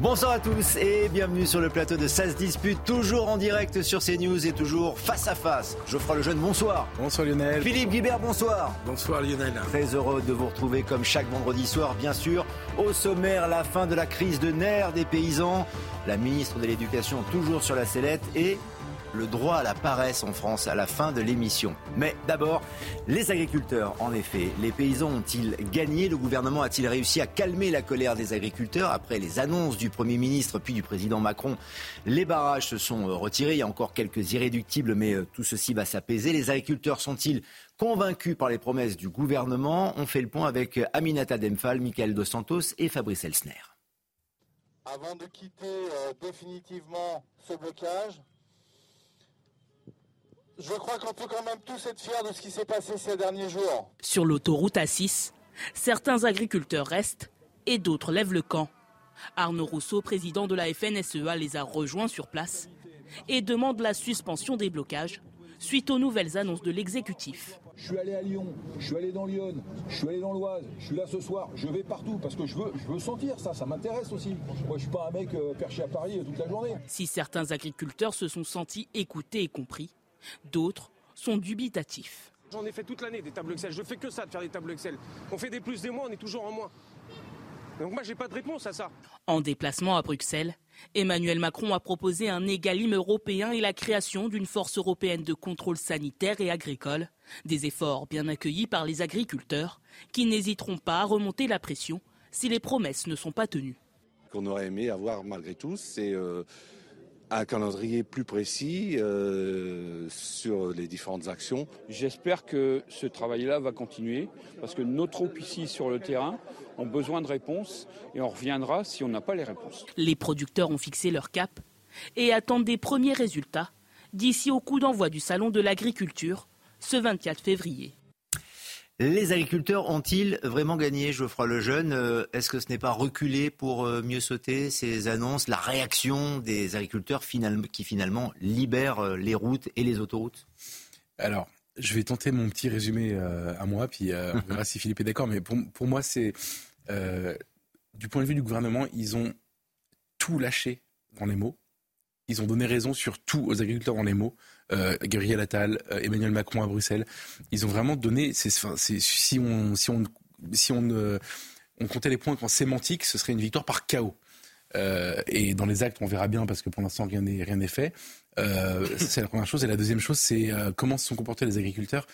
Bonsoir à tous et bienvenue sur le plateau de 16 dispute, toujours en direct sur CNews et toujours face à face. Geoffroy Lejeune, bonsoir. Bonsoir Lionel. Philippe Guibert, bonsoir. Bonsoir Lionel. Très heureux de vous retrouver comme chaque vendredi soir, bien sûr. Au sommaire, la fin de la crise de nerfs des paysans. La ministre de l'Éducation toujours sur la sellette et le droit à la paresse en France à la fin de l'émission. Mais d'abord, les agriculteurs, en effet, les paysans ont-ils gagné? Le gouvernement a-t-il réussi à calmer la colère des agriculteurs? Après les annonces du Premier ministre puis du président Macron Les barrages se sont euh, retirés, il y a encore quelques irréductibles, mais euh, tout ceci va s'apaiser. Les agriculteurs sont-ils convaincus par les promesses du gouvernement? On fait le point avec Aminata Demphal, Michael Dos Santos et Fabrice Elsner. Avant de quitter euh, définitivement ce blocage, je crois qu'on peut quand même tous être fiers de ce qui s'est passé ces derniers jours. Sur l'autoroute A6, certains agriculteurs restent et d'autres lèvent le camp. Arnaud Rousseau, président de la FNSEA, les a rejoints sur place et demande la suspension des blocages suite aux nouvelles annonces de l'exécutif. Je suis allé à Lyon, je suis allé dans Lyon, je suis allé dans l'Oise, je suis là ce soir, je vais partout parce que je veux, je veux sentir ça, ça m'intéresse aussi. Moi je suis pas un mec euh, perché à Paris toute la journée. Si certains agriculteurs se sont sentis écoutés et compris, D'autres sont dubitatifs. J'en ai fait toute l'année des tableaux Excel. Je fais que ça de faire des tableaux Excel. On fait des plus des moins, on est toujours en moins. Donc moi, j'ai pas de réponse à ça. En déplacement à Bruxelles, Emmanuel Macron a proposé un égalim européen et la création d'une force européenne de contrôle sanitaire et agricole. Des efforts bien accueillis par les agriculteurs qui n'hésiteront pas à remonter la pression si les promesses ne sont pas tenues. Qu'on aurait aimé avoir malgré tout, c'est euh, un calendrier plus précis euh, sur les différentes actions. J'espère que ce travail-là va continuer parce que nos troupes ici sur le terrain ont besoin de réponses et on reviendra si on n'a pas les réponses. Les producteurs ont fixé leur cap et attendent des premiers résultats d'ici au coup d'envoi du Salon de l'agriculture ce 24 février. Les agriculteurs ont-ils vraiment gagné, Geoffroy Lejeune? Euh, Est-ce que ce n'est pas reculé pour euh, mieux sauter ces annonces, la réaction des agriculteurs qui finalement libèrent euh, les routes et les autoroutes? Alors, je vais tenter mon petit résumé à moi, puis on verra si Philippe est d'accord. Mais pour moi, c'est du point de vue du gouvernement, ils ont tout lâché dans les mots. Ils ont donné raison sur tout aux agriculteurs dans les mots euh, Gabriel Attal, euh, Emmanuel Macron à Bruxelles. Ils ont vraiment donné. si on si on si on, euh, on comptait les points en sémantique, ce serait une victoire par chaos. Euh, et dans les actes, on verra bien parce que pour l'instant rien n'est rien n'est fait. Euh, c'est la première chose. Et la deuxième chose, c'est comment se sont comportés les agriculteurs.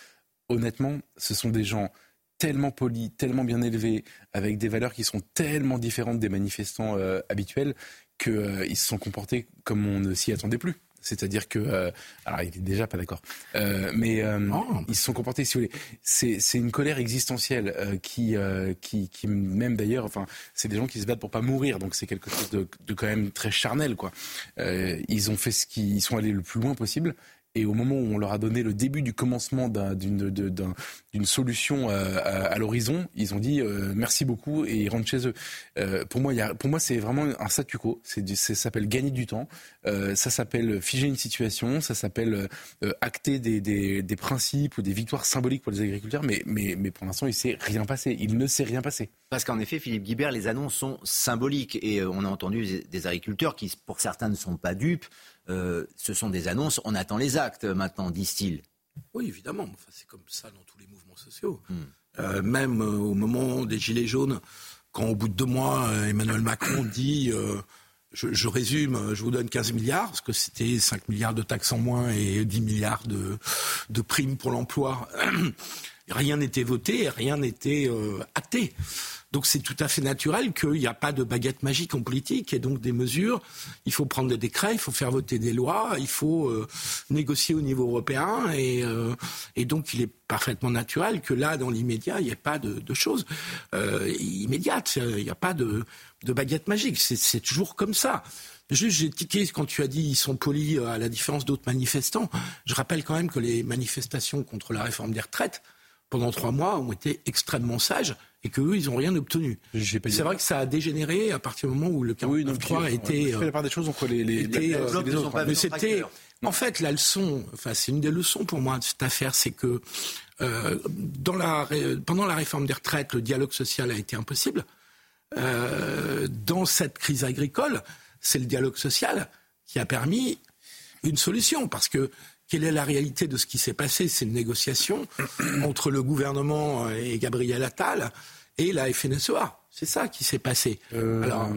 Honnêtement, ce sont des gens tellement polis, tellement bien élevés, avec des valeurs qui sont tellement différentes des manifestants habituels, qu'ils se sont comportés comme on ne s'y attendait plus. C'est-à-dire que, euh, alors il est déjà pas d'accord, euh, mais euh, oh. ils se sont comportés, si vous voulez, c'est, c'est une colère existentielle euh, qui, euh, qui, qui, même d'ailleurs, enfin, c'est des gens qui se battent pour pas mourir, donc c'est quelque chose de, de quand même très charnel, quoi. ils ont fait ce qu'ils sont allés le plus loin possible, et au moment où on leur a donné le début du commencement d'une solution euh, à, l'horizon, ils ont dit euh, merci beaucoup et ils rentrent chez eux. Euh, pour moi, pour moi, c'est vraiment un statu quo. Ça s'appelle gagner du temps. ça s'appelle figer une situation. Ça s'appelle acter des, principes ou des victoires symboliques pour les agriculteurs. Mais pour l'instant, il s'est rien passé. Il ne s'est rien passé. Parce qu'en effet, Philippe Guibert, les annonces sont symboliques et on a entendu des agriculteurs qui, pour certains, ne sont pas dupes. Euh, ce sont des annonces, on attend les actes maintenant, disent-ils. Oui, évidemment. Enfin, c'est comme ça dans tous les mouvements sociaux. Hmm. Euh, même euh, au moment des Gilets jaunes, quand au bout de deux mois, Emmanuel Macron dit je, résume, je vous donne 15 milliards, parce que c'était 5 milliards de taxes en moins et 10 milliards de, de primes pour l'emploi. Rien n'était voté, rien n'était acté. Donc c'est tout à fait naturel qu'il n'y a pas de baguette magique en politique et donc des mesures. Il faut prendre des décrets, il faut faire voter des lois, il faut euh, négocier au niveau européen et, euh, et, donc il est parfaitement naturel que là, dans l'immédiat, il n'y ait pas de, de choses euh, immédiates. Il n'y a pas de, de baguette magique. C'est toujours comme ça. Juste, j'ai tiqué quand tu as dit ils sont polis à la différence d'autres manifestants. Je rappelle quand même que les manifestations contre la réforme des retraites pendant trois mois ont été extrêmement sages et qu'eux, ils n'ont rien obtenu. C'est vrai que ça a dégénéré à partir du moment où le 49.3 oui, a été... fait la part des choses entre les, les, les, euh, Mais c'était... En fait, la leçon, enfin, c'est une des leçons pour moi de cette affaire, c'est que euh, dans la, pendant la réforme des retraites, le dialogue social a été impossible. euh, dans cette crise agricole, c'est le dialogue social qui a permis une solution. Parce que quelle est la réalité de ce qui s'est passé C'est une négociation entre le gouvernement et Gabriel Attal et la FNSEA. C'est ça qui s'est passé. Euh, Alors,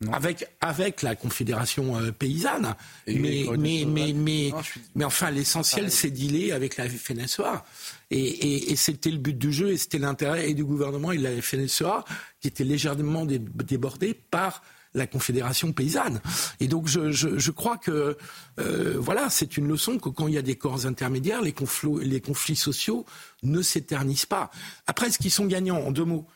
non. avec, avec la Confédération euh, paysanne. Et mais, mais, mais, mais, Non, je suis- mais enfin, l'essentiel, c'est dealer avec la FNSEA. Et, et, et c'était le but du jeu et c'était l'intérêt et du gouvernement et de la FNSEA qui était légèrement dé- débordé par la Confédération paysanne. Et donc je, crois que euh, voilà, c'est une leçon que quand il y a des corps intermédiaires, les conflits, les conflits sociaux ne s'éternisent pas. Après, ce qu'ils sont gagnants, en deux mots,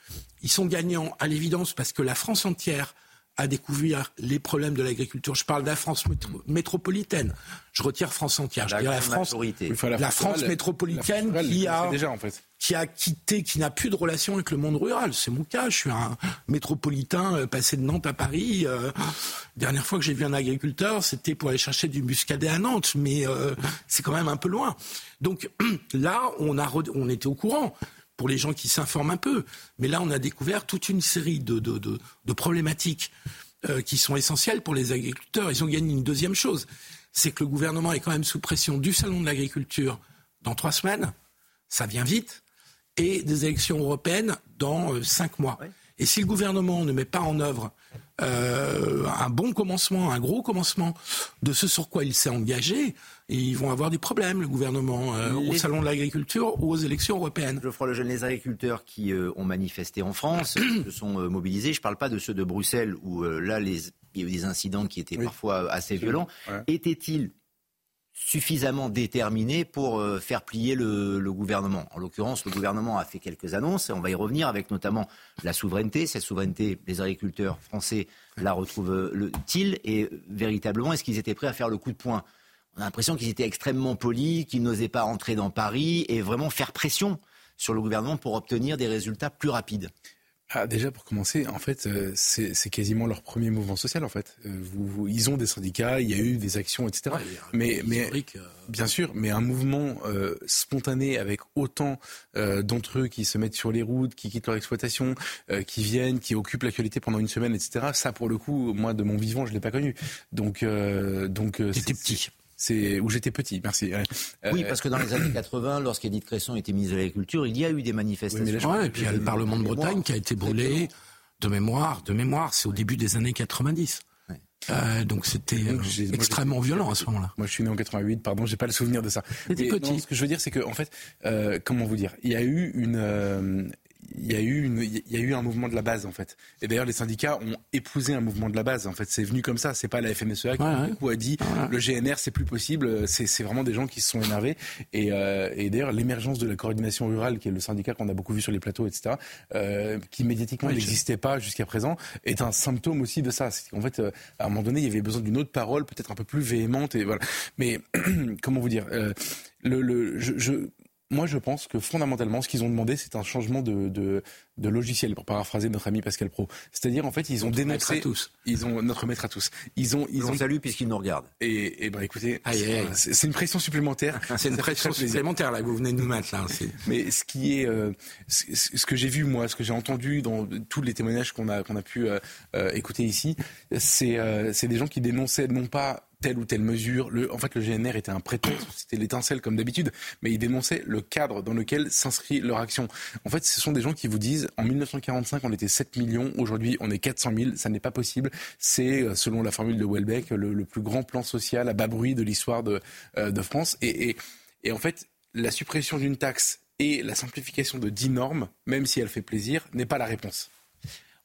ils sont gagnants à l'évidence parce que la France entière a découvert les problèmes de l'agriculture. Je parle de la France métro- métropolitaine. Je retire France entière. Je La la France, majorité. La France métropolitaine la France qui a- c'est déjà en fait. qui a quitté, qui n'a plus de relation avec le monde rural. C'est mon cas. Je suis un métropolitain euh, passé de Nantes à Paris. Euh, dernière fois que j'ai vu un agriculteur, c'était pour aller chercher du muscadet à Nantes, mais euh, c'est quand même un peu loin. Donc là, on a, re- on était au courant pour les gens qui s'informent un peu. Mais là, on a découvert toute une série de, problématiques euh, qui sont essentielles pour les agriculteurs. Ils ont gagné une deuxième chose, c'est que le gouvernement est quand même sous pression du salon de l'agriculture dans trois semaines. Ça vient vite et des élections européennes dans euh, cinq mois. Et si le gouvernement ne met pas en œuvre euh, un bon commencement, un gros commencement de ce sur quoi il s'est engagé, ils vont avoir des problèmes, le gouvernement, euh, au salon de l'agriculture ou aux élections européennes. Geoffroy Lejeune, les agriculteurs qui euh, ont manifesté en France se sont mobilisés. Je ne parle pas de ceux de Bruxelles où là, les- il y a eu des incidents qui étaient Oui. parfois assez violents. Ouais. Étaient-ils suffisamment déterminés pour euh, faire plier le, gouvernement En l'occurrence, le gouvernement a fait quelques annonces et on va y revenir avec notamment la souveraineté. Cette souveraineté, les agriculteurs français la retrouvent-ils Et euh, véritablement, est-ce qu'ils étaient prêts à faire le coup de poing? On a l'impression qu'ils étaient extrêmement polis, qu'ils n'osaient pas rentrer dans Paris et vraiment faire pression sur le gouvernement pour obtenir des résultats plus rapides. Ah, déjà pour commencer, en fait, euh, c'est c'est quasiment leur premier mouvement social. En fait, Euh, vous, vous- ils ont des syndicats, il y a eu des actions, etc. mais mais euh, Bien sûr, mais un mouvement euh, spontané avec autant euh, d'entre eux qui se mettent sur les routes, qui quittent leur exploitation, euh, qui viennent, qui occupent l'actualité pendant une semaine, etc. Ça, pour le coup, moi, de mon vivant, je l'ai pas connu. Donc, euh, donc, euh, T'étais c'est- petit. C'est où j'étais petit, merci. Ouais. Oui, Euh, parce que dans les années 80, lorsqu'Edith Cresson était ministre de l'Agriculture, il y a eu des manifestations. Oui, mais là, je- Ouais, et puis il y a le Parlement de Bretagne qui a été brûlé de mémoire, de mémoire, c'est au début des années 90. Ouais. Euh, donc c'était euh, extrêmement violent à ce moment-là. Moi, je suis né en 88, pardon, j'ai pas le souvenir de ça. Mais petit. non, ce que je veux dire, c'est que, en fait, euh, comment vous dire, il y a eu une, euh, il y a eu une, il y a eu un mouvement de la base, en fait. Et d'ailleurs, les syndicats ont épousé un mouvement de la base. En fait, c'est venu comme ça. C'est pas la FNSEA qui Ouais, coup, a dit le GNR, c'est plus possible. C'est, vraiment des gens qui se sont énervés. Et, euh, et d'ailleurs, l'émergence de la coordination rurale, qui est le syndicat qu'on a beaucoup vu sur les plateaux, etc., euh, qui médiatiquement je- n'existait pas jusqu'à présent, est un symptôme aussi de ça. Qu'en fait, euh, à un moment donné, il y avait besoin d'une autre parole, peut-être un peu plus véhémente. Et voilà. Mais comment vous dire le, le, je, je- moi, je pense que fondamentalement, ce qu'ils ont demandé, c'est un changement de, de, de logiciel, pour paraphraser notre ami Pascal Pro. C'est-à-dire, en fait, ils ont Notre maître dénoncé. à tous. Ils ont notre maître à tous. Ils ont, ils On ont. salue puisqu'il nous regarde. Et, et ben, écoutez, Aïe, aïe, aïe. c'est une pression supplémentaire. C'est une pression supplémentaire là que vous venez de nous mettre là. Mais ce qui est, euh, ce, ce que j'ai vu moi, ce que j'ai entendu dans tous les témoignages qu'on a qu'on a pu euh, euh, écouter ici, c'est euh, c'est des gens qui dénonçaient non pas telle ou telle mesure. En fait, le GNR était un prétexte, c'était l'étincelle comme d'habitude, mais ils dénonçaient le cadre dans lequel s'inscrit leur action. En fait, ce sont des gens qui vous disent, en 1945, on était 7 millions, aujourd'hui, on est 400 000, ça n'est pas possible. C'est, euh, selon la formule de Welbeck, le, plus grand plan social à bas bruit de l'histoire de, euh, France. Et, et en fait, la suppression d'une taxe et la simplification de 10 normes, même si elle fait plaisir, n'est pas la réponse.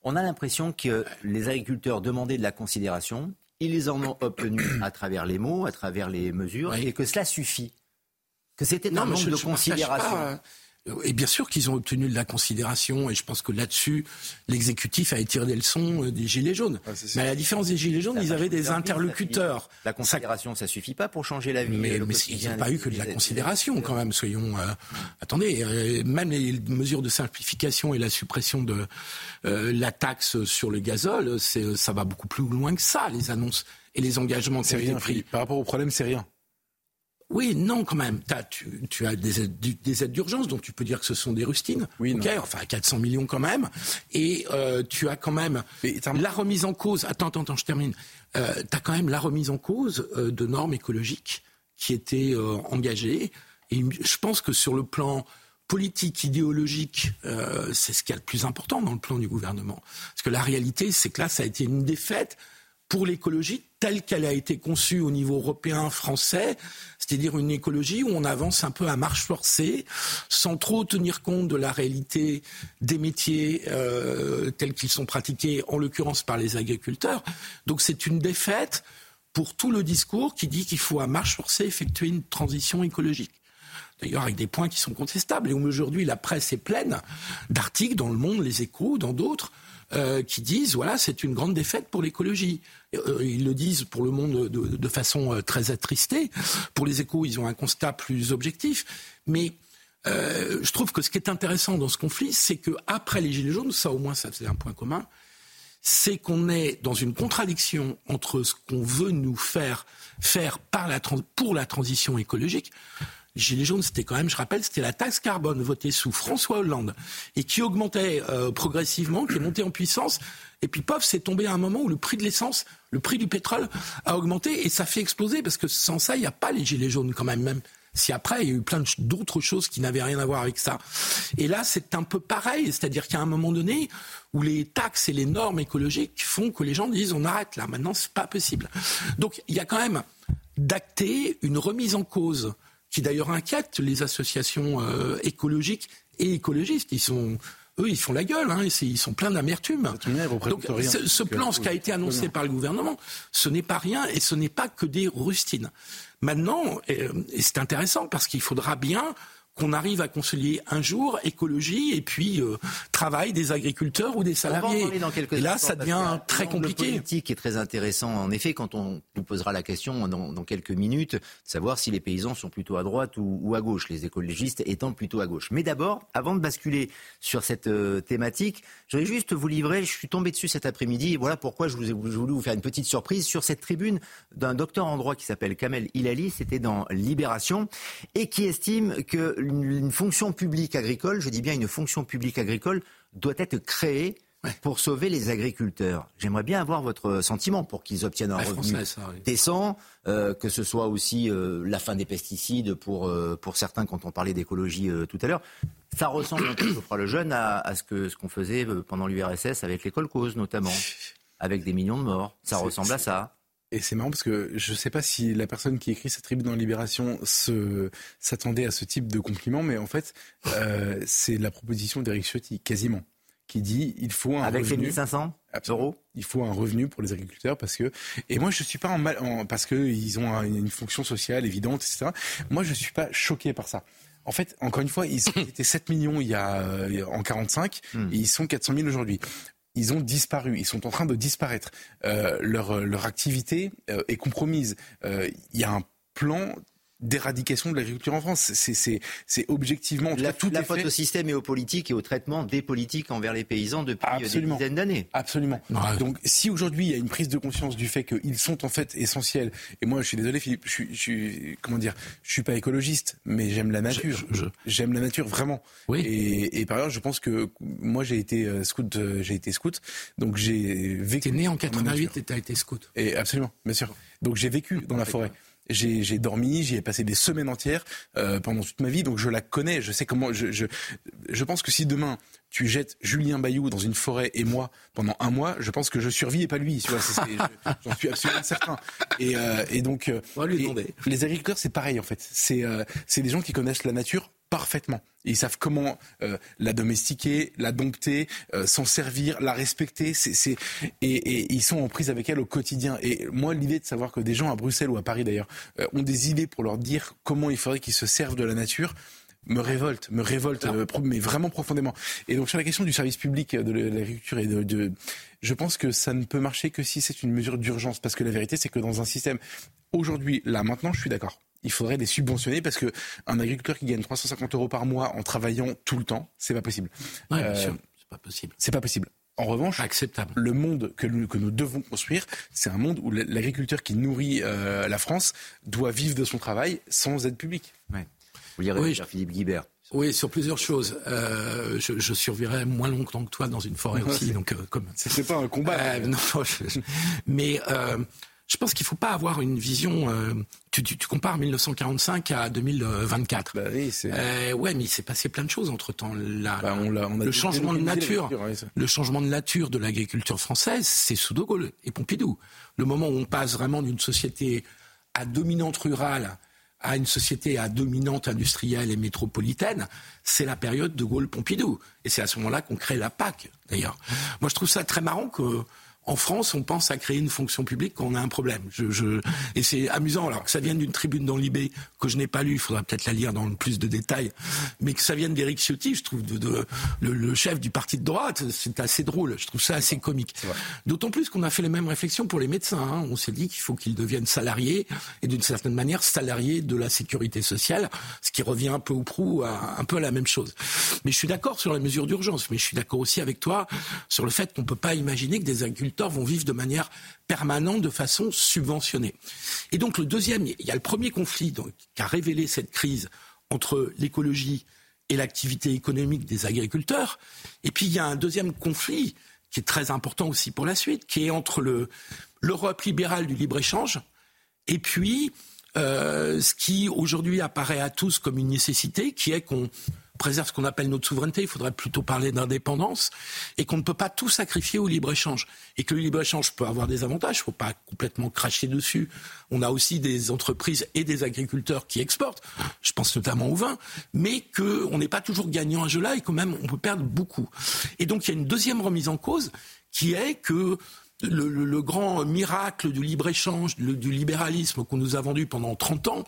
On a l'impression que les agriculteurs demandaient de la considération. Ils en ont obtenu à travers les mots, à travers les mesures, Oui. et que cela suffit. Que c'était un manque je- de je considération. pas, euh, Et bien sûr qu'ils ont obtenu de la considération, et je pense que là-dessus, l'exécutif a tiré des leçons euh, des Gilets jaunes. Mais à la différence des Gilets jaunes, Ça ils va avaient des ça interlocuteurs. La considération, ça suffit pas pour changer la vie. Mais, ils n'ont pas eu que de la considération quand même, soyons... euh, attendez, euh, même les mesures de simplification et la suppression de euh, la taxe sur le gazole, ça va beaucoup plus loin que ça, les annonces et les engagements C'est rien, pris. Par rapport au problème, c'est rien. Oui, non, quand même. As, tu, tu, as des aides, des aides d'urgence, donc tu peux dire que ce sont des rustines. Oui, okay, enfin 400 millions quand même. Et euh, tu as quand même la remise en cause. Attends, attends, attends, je termine. Euh, tu as quand même la remise en cause euh, de normes écologiques qui étaient euh, engagées. Et je pense que sur le plan politique, idéologique, euh, c'est ce qui est le plus important dans le plan du gouvernement. Parce que la réalité, c'est que là, ça a été une défaite pour l'écologie telle qu'elle a été conçue au niveau européen, français, c'est-à-dire une écologie où on avance un peu à marche forcée, sans trop tenir compte de la réalité des métiers euh, tels qu'ils sont pratiqués, en l'occurrence par les agriculteurs. Donc c'est une défaite pour tout le discours qui dit qu'il faut à marche forcée effectuer une transition écologique d'ailleurs avec des points qui sont contestables, et où aujourd'hui la presse est pleine d'articles dans le monde, les échos, dans d'autres, euh, qui disent voilà c'est une grande défaite pour l'écologie. Euh, ils le disent pour le monde de, façon euh, très attristée. Pour les échos, ils ont un constat plus objectif. Mais je trouve que ce qui est intéressant dans ce conflit, c'est que après les gilets jaunes, ça au moins ça c'est un point commun, c'est qu'on est dans une contradiction entre ce qu'on veut nous faire faire par la, pour la transition écologique Gilets jaunes, c'était quand même, je rappelle, c'était la taxe carbone votée sous François Hollande et qui augmentait euh, progressivement, qui est montée en puissance. Et puis, pof, c'est tombé à un moment où le prix de l'essence, le prix du pétrole a augmenté et ça fait exploser parce que sans ça, il n'y a pas les gilets jaunes quand même. Même si après, il y a eu plein d'autres choses qui n'avaient rien à voir avec ça. Et là, c'est un peu pareil, c'est-à-dire qu'à un moment donné, où les taxes et les normes écologiques font que les gens disent on arrête là, maintenant c'est pas possible. Donc il y a quand même d'acter une remise en cause qui d'ailleurs inquiète les associations euh, écologiques et écologistes. Ils sont eux, ils font la gueule, hein, ils sont pleins d'amertume. Donc, ce, plan, ce qui a été annoncé par le gouvernement, ce n'est pas rien et ce n'est pas que des rustines. Maintenant, et c'est intéressant parce qu'il faudra bien qu'on arrive à concilier un jour écologie et puis euh, travail des agriculteurs ou des salariés. et là, ça devient très compliqué. Le politique est très intéressant, en effet, quand on nous posera la question dans, quelques minutes, de savoir si les paysans sont plutôt à droite ou, à gauche, les écologistes étant plutôt à gauche. Mais d'abord, avant de basculer sur cette euh, thématique, je voudrais juste vous livrer, je suis tombé dessus cet après-midi, et voilà pourquoi je, vous ai, voulu vous faire une petite surprise sur cette tribune d'un docteur en droit qui s'appelle Kamel Hilali, c'était dans Libération, et qui estime que une, fonction publique agricole, je dis bien une fonction publique agricole, doit être créée pour sauver les agriculteurs. J'aimerais bien avoir votre sentiment pour qu'ils obtiennent un revenu décent, euh, que ce soit aussi euh, la fin des pesticides pour, euh, pour certains quand on parlait d'écologie tout à l'heure. Ça ressemble un peu, je crois, le jeune, à, à ce qu'on ce qu'on faisait pendant l'URSS avec l'école cause notamment, avec des millions de morts. Ça ressemble à ça. Et c'est marrant parce que je ne sais pas si la personne qui écrit cette tribune dans Libération se, s'attendait à ce type de compliment, mais en fait, euh, c'est la proposition d'Éric Ciotti, quasiment, qui dit il faut un Avec revenu. Avec 1500 euros Il faut un revenu pour les agriculteurs parce que. Et moi, je ne suis pas en mal. En, parce qu'ils ont une fonction sociale évidente, etc. Moi, je ne suis pas choqué par ça. En fait, encore une fois, ils étaient 7 millions il y a, en 45 hmm. et ils sont 400 000 aujourd'hui ils ont disparu, ils sont en train de disparaître. Euh, leur, leur activité euh, est compromise. Euh, il y a un plan d'éradication de l'agriculture en France. C'est objectivement la, tout la faute au système et aux politiques et au traitement des politiques envers les paysans depuis euh, Absolument. des dizaines d'années. Absolument. Donc si aujourd'hui il y a une prise de conscience du fait qu'ils sont en fait essentiels, et moi je suis désolé Philippe, je suis, je suis comment dire, je suis pas écologiste, mais j'aime la nature. J'aime la nature vraiment. Oui. Et, et, par ailleurs je pense que moi j'ai été euh, scout, euh, j'ai été scout, donc j'ai vécu. T'es né en 88 et t'as été scout. Et absolument, bien sûr. Donc j'ai vécu dans la forêt. J'ai dormi, j'y ai passé des semaines entières euh, pendant toute ma vie, donc je la connais. Je sais comment. Je, je, je pense que si demain tu jettes Julien Bayou dans une forêt et moi pendant un mois, je pense que je survis et pas lui. J'en suis absolument certain. Et, euh, et donc, euh, les agriculteurs, c'est pareil en fait. C'est euh, des gens qui connaissent la nature parfaitement. Ils savent comment euh, la domestiquer, la dompter, euh, s'en servir, la respecter. C'est, et, et, ils sont en prise avec elle au quotidien. Et moi, l'idée de savoir que des gens à Bruxelles ou à Paris d'ailleurs euh, ont des idées pour leur dire comment il faudrait qu'ils se servent de la nature, me révolte, me révolte, mais vraiment profondément. Et donc sur la question du service public de l'agriculture et de, de, je pense que ça ne peut marcher que si c'est une mesure d'urgence, parce que la vérité c'est que dans un système aujourd'hui, là maintenant, je suis d'accord il faudrait les subventionner parce que un agriculteur qui gagne 350 euros par mois en travaillant tout le temps, c'est pas possible. Ouais, euh, c'est pas possible. C'est pas possible. En revanche, acceptable. le monde que nous, que nous devons construire, c'est un monde où l'agriculteur qui nourrit euh, la France doit vivre de son travail sans aide publique. Ouais. Vous lirez Oui, cher Philippe Guibert. Oui, sur plusieurs choses. Euh, je, je survivrai moins longtemps que toi dans une forêt aussi, donc euh, comme. C'est pas un combat. Euh, non, je- mais euh, je pense qu'il faut pas avoir une vision. euh, tu, tu, tu compares 1945 à 2024. Bah oui, c'est. Euh, ouais, mais il s'est passé plein de choses entre temps. La, Bah, on on a le changement de nature, ouais, le changement de nature de l'agriculture française, c'est sous De Gaulle et Pompidou. Le moment où on passe vraiment d'une société à dominante rurale à une société à dominante industrielle et métropolitaine, c'est la période de Gaulle-Pompidou. Et c'est à ce moment-là qu'on crée la PAC, d'ailleurs. Moi, je trouve ça très marrant que en France, on pense à créer une fonction publique quand on a un problème. Je, je... Et c'est amusant, alors que ça vienne d'une tribune dans l'IB que je n'ai pas lue, il faudra peut-être la lire dans le plus de détails, mais que ça vienne d'Éric Ciotti, je trouve, de, de- le, le chef du parti de droite, c'est assez drôle, je trouve ça assez comique. D'autant plus qu'on a fait les mêmes réflexions pour les médecins. hein. On s'est dit qu'il faut qu'ils deviennent salariés, et d'une certaine manière salariés de la sécurité sociale, ce qui revient un peu ou prou à un peu à la même chose. Mais je suis d'accord sur les mesures d'urgence, mais je suis d'accord aussi avec toi sur le fait qu'on ne peut pas imaginer que des agriculteurs vont vivre de manière permanente, de façon subventionnée. Et donc le deuxième, il y a le premier conflit donc, qui a révélé cette crise entre l'écologie et l'activité économique des agriculteurs. Et puis il y a un deuxième conflit qui est très important aussi pour la suite, qui est entre le- l'Europe libérale du libre-échange et puis euh, ce qui aujourd'hui apparaît à tous comme une nécessité, qui est qu'on préserve ce qu'on appelle notre souveraineté, il faudrait plutôt parler d'indépendance, et qu'on ne peut pas tout sacrifier au libre-échange. Et que le libre-échange peut avoir des avantages, il ne faut pas complètement cracher dessus. On a aussi des entreprises et des agriculteurs qui exportent, je pense notamment au vin, mais qu'on n'est pas toujours gagnant à ce jeu-là et quand même on peut perdre beaucoup. Et donc il y a une deuxième remise en cause qui est que le, le- grand miracle du libre-échange, du libéralisme qu'on nous a vendu pendant 30 ans,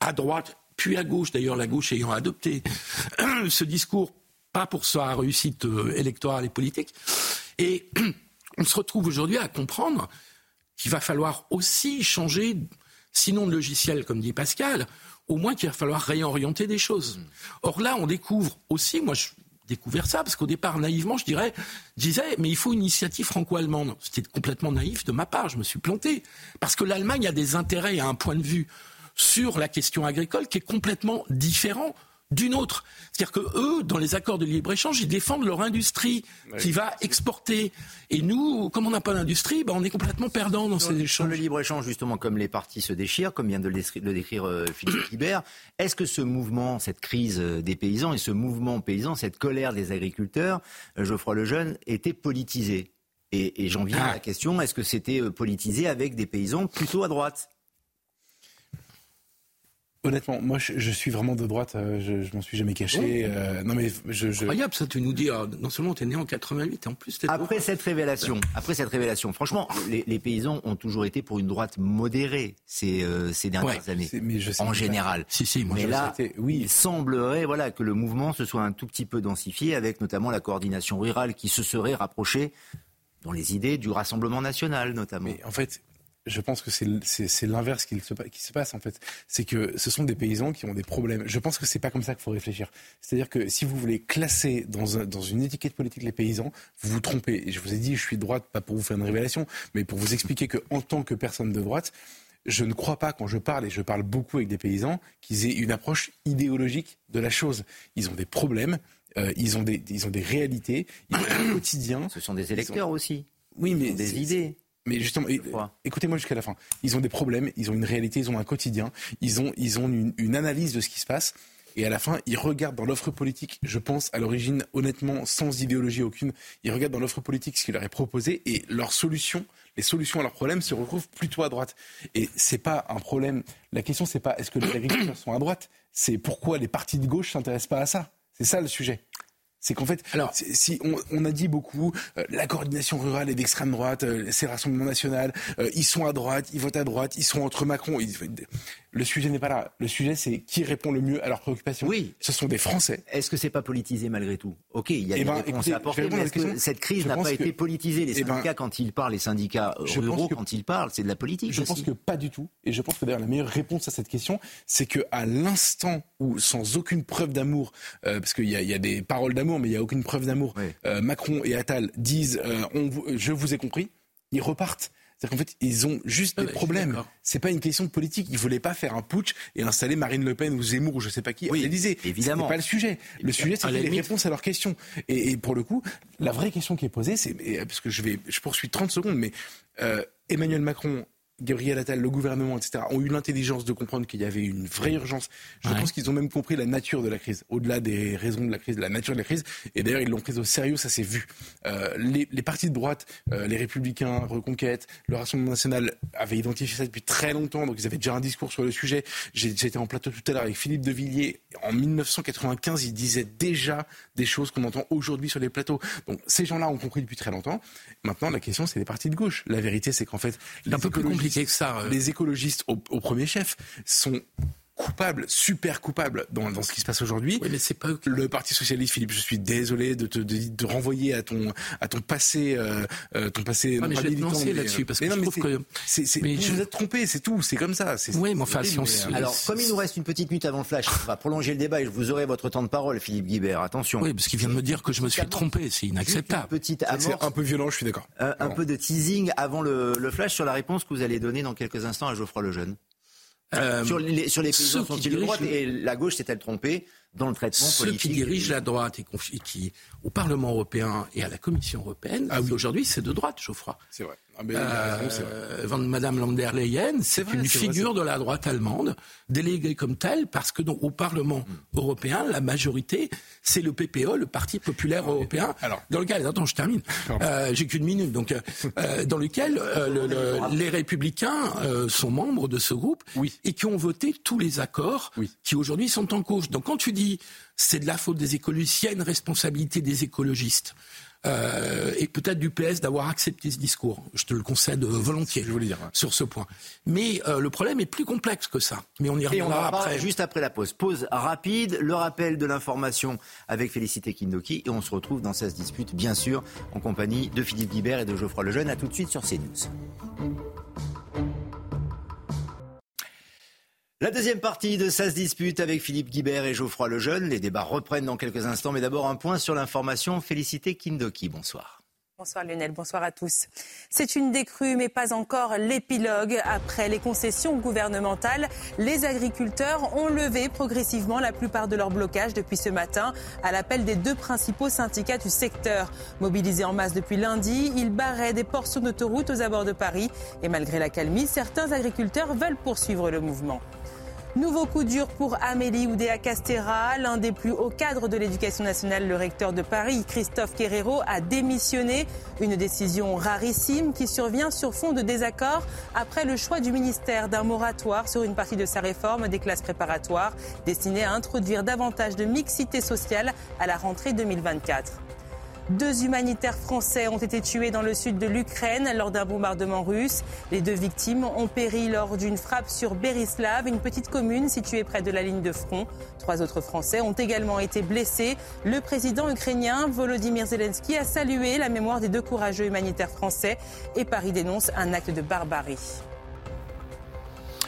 à droite, puis à gauche, d'ailleurs la gauche ayant adopté ce discours, pas pour sa réussite euh, électorale et politique. Et on se retrouve aujourd'hui à comprendre qu'il va falloir aussi changer, sinon de logiciel, comme dit Pascal, au moins qu'il va falloir réorienter des choses. Or là, on découvre aussi, moi je découvert ça, parce qu'au départ, naïvement, je dirais, je disais, mais il faut une initiative franco-allemande. C'était complètement naïf de ma part, je me suis planté. Parce que l'Allemagne a des intérêts a un point de vue sur la question agricole qui est complètement différent d'une autre. C'est-à-dire que eux, dans les accords de libre-échange, ils défendent leur industrie qui va exporter. Et nous, comme on n'a pas d'industrie, ben, on est complètement perdant dans ces Sur le échanges. libre-échange, justement, comme les partis se déchirent, comme vient de le décrire, de le décrire, euh, Philippe Guibert, est-ce que ce mouvement, cette crise euh, des paysans et ce mouvement paysan, cette colère des agriculteurs, euh, Geoffroy Lejeune, était politisé? Et, et j'en viens à Ah. la question, est-ce que c'était euh, politisé avec des paysans plutôt à droite? Honnêtement, moi, je, je suis vraiment de droite. euh, Je, je m'en suis jamais caché. euh, non, mais je, je- Incroyable ça, tu nous dis, ah, non seulement tu es né en 88, et en plus tu es Après cette révélation, après cette révélation, franchement, les, les paysans ont toujours été pour une droite modérée ces, euh, ces dernières Ouais, années, c'est- mais je sais en général. Si, si, moi Mais je là, c'était- oui. il semblerait voilà, que le mouvement se soit un tout petit peu densifié, avec notamment la coordination rurale qui se serait rapprochée, dans les idées, du Rassemblement national notamment. Mais en fait, je pense que c'est l'inverse qui se, pa- qui se passe en fait. C'est que ce sont des paysans qui ont des problèmes. Je pense que c'est pas comme ça qu'il faut réfléchir. C'est-à-dire que si vous voulez classer dans, un- dans une étiquette politique les paysans, vous vous trompez. Et je vous ai dit, je suis de droite, pas pour vous faire une révélation, mais pour vous expliquer que en tant que personne de droite, je ne crois pas quand je parle, et je parle beaucoup avec des paysans, qu'ils aient une approche idéologique de la chose. Ils ont des problèmes, euh, ils, ont des, ils ont des réalités, ils ont un quotidien. Ce sont des électeurs aussi, Oui, mais des idées. Mais justement, crois. écoutez-moi jusqu'à la fin. Ils ont des problèmes, ils ont une réalité, ils ont un quotidien, ils ont, ils ont une, une analyse de ce qui se passe. Et à la fin, ils regardent dans l'offre politique, je pense, à l'origine, honnêtement, sans idéologie aucune, ils regardent dans l'offre politique ce qui leur est proposé et leurs solutions, les solutions à leurs problèmes se retrouvent plutôt à droite. Et c'est pas un problème. La question, c'est pas est-ce que les agriculteurs sont à droite, c'est pourquoi les partis de gauche s'intéressent pas à ça. C'est ça le sujet. C'est qu'en fait, Alors- si on, on a dit beaucoup, euh, la coordination rurale est d'extrême droite, euh, c'est le Rassemblement national, euh, ils sont à droite, ils votent à droite, ils sont entre Macron. ils- le sujet n'est pas là. Le sujet, c'est qui répond le mieux à leurs préoccupations. Oui. Ce sont des Français. Est-ce que c'est pas politisé malgré tout? Ok, il y a Eh des ben, réponses écoutez, à apporter, mais est-ce que cette crise n'a pas que- été politisée? Les Eh ben, syndicats, quand ils parlent, les syndicats Je ruraux, que- quand ils parlent, c'est de la politique Je aussi. pense que pas du tout. Et je pense que d'ailleurs la meilleure réponse à cette question, c'est que à l'instant où, sans aucune preuve d'amour, euh, parce qu'il y a des paroles d'amour, mais il n'y a aucune preuve d'amour, Oui. euh, Macron et Attal disent euh, on je vous ai compris, ils repartent. C'est-à-dire qu'en fait, ils ont juste Ah des ouais, problèmes. C'est pas une question de politique. Ils voulaient pas faire un putsch et installer Marine Le Pen ou Zemmour ou je sais pas qui Oui, à l'Élysée. évidemment. Pas le sujet. Le sujet, c'est les limite- réponses à leurs questions. Et, et pour le coup, la vraie question qui est posée, c'est parce que je vais, je poursuis 30 secondes, mais euh, Emmanuel Macron. Gabriel Attal, le gouvernement, etc., ont eu l'intelligence de comprendre qu'il y avait une vraie urgence. Je Ouais. pense qu'ils ont même compris la nature de la crise, au-delà des raisons de la crise, la nature de la crise. Et d'ailleurs, ils l'ont prise au sérieux, ça s'est vu. Euh, les, les partis de droite, euh, les Républicains, Reconquête, le Rassemblement national avaient identifié ça depuis très longtemps, donc ils avaient déjà un discours sur le sujet. J'ai- J'étais en plateau tout à l'heure avec Philippe de Villiers. En 1995, il disait déjà des choses qu'on entend aujourd'hui sur les plateaux. Donc ces gens-là ont compris depuis très longtemps. Maintenant, la question, c'est les partis de gauche. La vérité, c'est qu'en fait, C'est un peu plus écologistes- ça. euh. les écologistes au premier chef sont coupables, super coupables dans, dans ce qui se passe aujourd'hui. Oui, mais c'est pas Le Parti socialiste, Philippe, je suis désolé de te de, de renvoyer à ton à ton passé, euh, euh, ton passé. Ah, non mais pas je vais te mais, là-dessus, parce mais que non, je mais trouve c'est- que- c'est, c'est, mais vous je- vous êtes trompé, c'est tout, c'est comme ça. C'est, Oui, c'est mais enfin, si on mais, se- euh, Alors, comme il nous reste une petite minute avant le flash, on va prolonger le débat et vous aurez votre temps de parole, Philippe Guibert. Attention. Oui, parce qu'il vient de me dire que je me suis trompé. C'est Juste une inacceptable. petite c'est, amorce, un peu violent, je suis d'accord. euh, un peu de teasing avant le, le flash sur la réponse que vous allez donner dans quelques instants à Geoffroy Lejeune. Euh, sur les, sur les paysans ceux qui sont-ils de dirigent droite le- et la gauche s'est-elle trompée dans le traitement Ceux qui politique dirigent la droite et qui, au Parlement européen et à la Commission européenne, Ah oui. aujourd'hui, c'est de droite, Geoffroy. C'est vrai. Ah, raison. Euh, Van- Madame van der Leyen, c'est une vrai, figure de la droite allemande, déléguée comme telle, parce que donc, au Parlement Hmm. européen, la majorité, c'est le PPE, le Parti populaire européen, Alors. dans lequel, attends, je termine, euh, j'ai qu'une minute, donc euh, dans lequel euh, le- le- les républicains euh, sont membres de ce groupe Oui. et qui ont voté tous les accords Oui. qui aujourd'hui sont en cours. Donc quand tu dis c'est de la faute des écologistes, il y a une responsabilité des écologistes. Euh, et peut-être du PS d'avoir accepté ce discours. Je te le concède euh, volontiers je voulais dire, ouais. sur ce point. Mais euh, le problème est plus complexe que ça. Mais on y Et on en reviendra après. juste après la pause. Pause rapide, le rappel de l'information avec Félicité Kindoki et on se retrouve dans cette dispute, bien sûr, en compagnie de Philippe Guibert et de Geoffroy Lejeune. À tout de suite sur CNews. La deuxième partie de Ça se dispute avec Philippe Guibert et Geoffroy Lejeune. Les débats reprennent dans quelques instants, mais d'abord un point sur l'information. Félicité Kindoki, bonsoir. Bonsoir Lionel, bonsoir à tous. C'est une décrue, mais pas encore l'épilogue. Après les concessions gouvernementales, les agriculteurs ont levé progressivement la plupart de leurs blocages depuis ce matin, à l'appel des deux principaux syndicats du secteur. Mobilisés en masse depuis lundi, ils barraient des portions d'autoroute aux abords de Paris. Et malgré la calmie, certains agriculteurs veulent poursuivre le mouvement. Nouveau coup dur pour Amélie Oudéa Castera. L'un des plus hauts cadres de l'éducation nationale, le recteur de Paris, Christophe Querero, a démissionné. Une décision rarissime qui survient sur fond de désaccord après le choix du ministère d'un moratoire sur une partie de sa réforme des classes préparatoires destinée à introduire davantage de mixité sociale à la rentrée 2024. Deux humanitaires français ont été tués dans le sud de l'Ukraine lors d'un bombardement russe. Les deux victimes ont péri lors d'une frappe sur Berislav, une petite commune située près de la ligne de front. Trois autres Français ont également été blessés. Le président ukrainien Volodymyr Zelensky a salué la mémoire des deux courageux humanitaires français et Paris dénonce un acte de barbarie.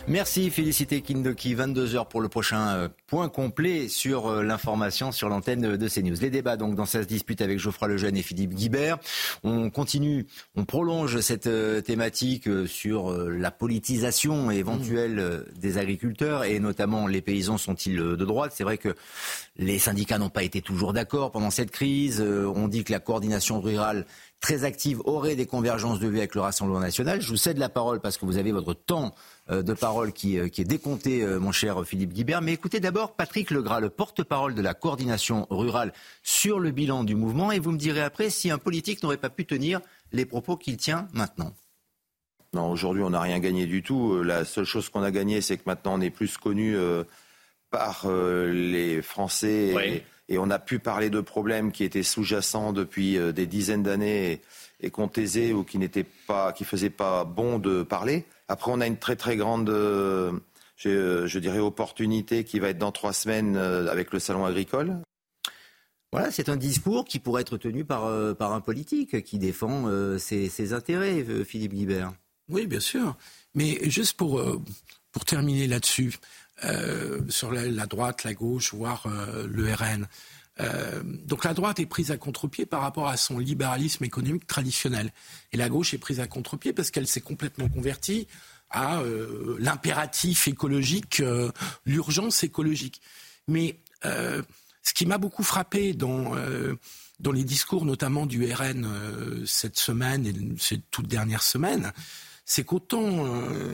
Merci Félicité Kindoki, 22h pour le prochain euh, point complet sur euh, l'information sur l'antenne de CNews. Les débats donc dans cette dispute avec Geoffroy Lejeune et Philippe Guibert. On continue, on prolonge cette euh, thématique sur la politisation éventuelle des agriculteurs et notamment les paysans sont-ils de droite C'est vrai que les syndicats n'ont pas été toujours d'accord pendant cette crise. On dit que la coordination rurale très active aurait des convergences de vues avec le Rassemblement national. Je vous cède la parole parce que vous avez votre temps de parole qui, euh, qui est décompté, euh, mon cher Philippe Guibert. Mais écoutez d'abord Patrick Legras, le porte-parole de la coordination rurale sur le bilan du mouvement, et vous me direz après si un politique n'aurait pas pu tenir les propos qu'il tient maintenant. Non, aujourd'hui, on n'a rien gagné du tout. Euh, La seule chose qu'on a gagné, c'est que maintenant, on est plus connu euh, par euh, les Français et, et on a pu parler de problèmes qui étaient sous-jacents depuis euh, des dizaines d'années et, et qu'on taisait ou qui n'étaient pas, qui faisaient pas bon de parler. Après, on a une très très grande, euh, je dirais, opportunité qui va être dans trois semaines avec le salon agricole voilà, c'est un discours qui pourrait être tenu par, par un politique qui défend ses, intérêts, Philippe Guibert. Oui, bien sûr. Mais juste pour, pour terminer là-dessus, sur la, droite, la gauche, voire le RN, euh, donc la droite est prise à contre-pied par rapport à son libéralisme économique traditionnel. Et la gauche est prise à contre-pied parce qu'elle s'est complètement convertie à euh, l'impératif écologique, euh, l'urgence écologique. Mais ce qui m'a beaucoup frappé dans, dans les discours, notamment du RN cette semaine et ces toutes dernières semaines, c'est qu'autant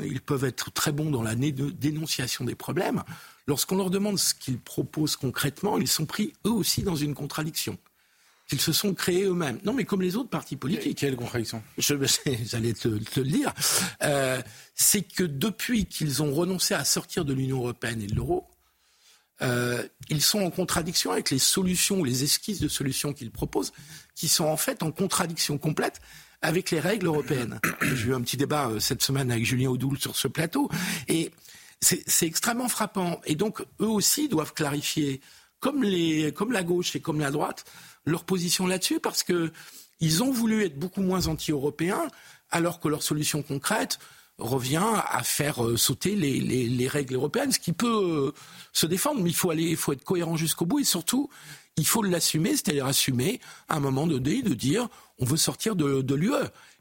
ils peuvent être très bons dans la dénonciation des problèmes, Lorsqu'on leur demande ce qu'ils proposent concrètement, ils sont pris eux aussi dans une contradiction qu'ils se sont créés eux-mêmes. Non, mais comme les autres partis politiques. Quelle contradiction? J'allais te, te, le dire. Euh, c'est que depuis qu'ils ont renoncé à sortir de l'Union européenne et de l'euro, euh, ils sont en contradiction avec les solutions ou les esquisses de solutions qu'ils proposent, qui sont en fait en contradiction complète avec les règles européennes. J'ai eu un petit débat euh, cette semaine avec Julien Audoul sur ce plateau, et c'est extrêmement frappant. Et donc, eux aussi doivent clarifier, comme, les, comme la gauche et comme la droite, leur position là-dessus, parce que ils ont voulu être beaucoup moins anti-européens, alors que leur solution concrète revient à faire euh, sauter les, les, les règles européennes, ce qui peut euh, se défendre, mais il faut aller, il faut être cohérent jusqu'au bout, et surtout, il faut l'assumer, c'est-à-dire assumer à un moment donné de dire on veut sortir de, de l'UE.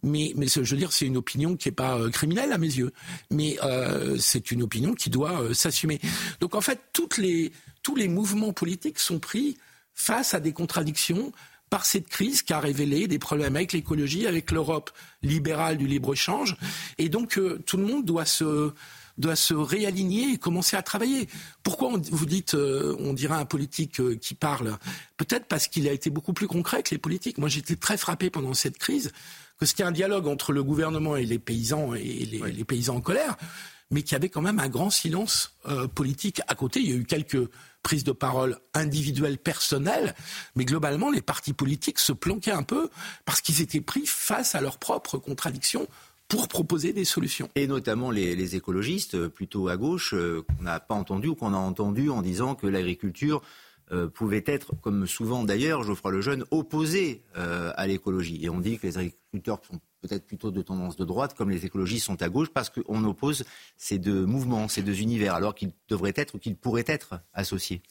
Mais, mais je veux dire, c'est une opinion qui n'est pas euh, criminelle à mes yeux, mais euh, c'est une opinion qui doit s'assumer. Donc en fait, toutes les, tous les mouvements politiques sont pris face à des contradictions par cette crise qui a révélé des problèmes avec l'écologie, avec l'Europe libérale du libre-échange. Et donc tout le monde doit se doit se réaligner et commencer à travailler. Pourquoi vous dites, euh, on dirait un politique euh, qui parle? Peut-être parce qu'il a été beaucoup plus concret que les politiques. Moi, j'étais très frappé pendant cette crise que c'était un dialogue entre le gouvernement et les paysans et les, paysans en colère, mais qu'il y avait quand même un grand silence euh, politique à côté. Il y a eu quelques prises de parole individuelles, personnelles, mais globalement, les partis politiques se planquaient un peu parce qu'ils étaient pris face à leurs propres contradictions pour proposer des solutions. Et notamment les, écologistes, euh, plutôt à gauche, euh, qu'on n'a pas entendu ou qu'on a entendu en disant que l'agriculture euh, pouvait être, comme souvent d'ailleurs, Geoffroy Lejeune, opposée à l'écologie. Et on dit que les agriculteurs sont peut-être plutôt de tendance de droite, comme les écologistes sont à gauche, parce qu'on oppose ces deux mouvements, ces deux univers, alors qu'ils devraient être ou qu'ils pourraient être associés.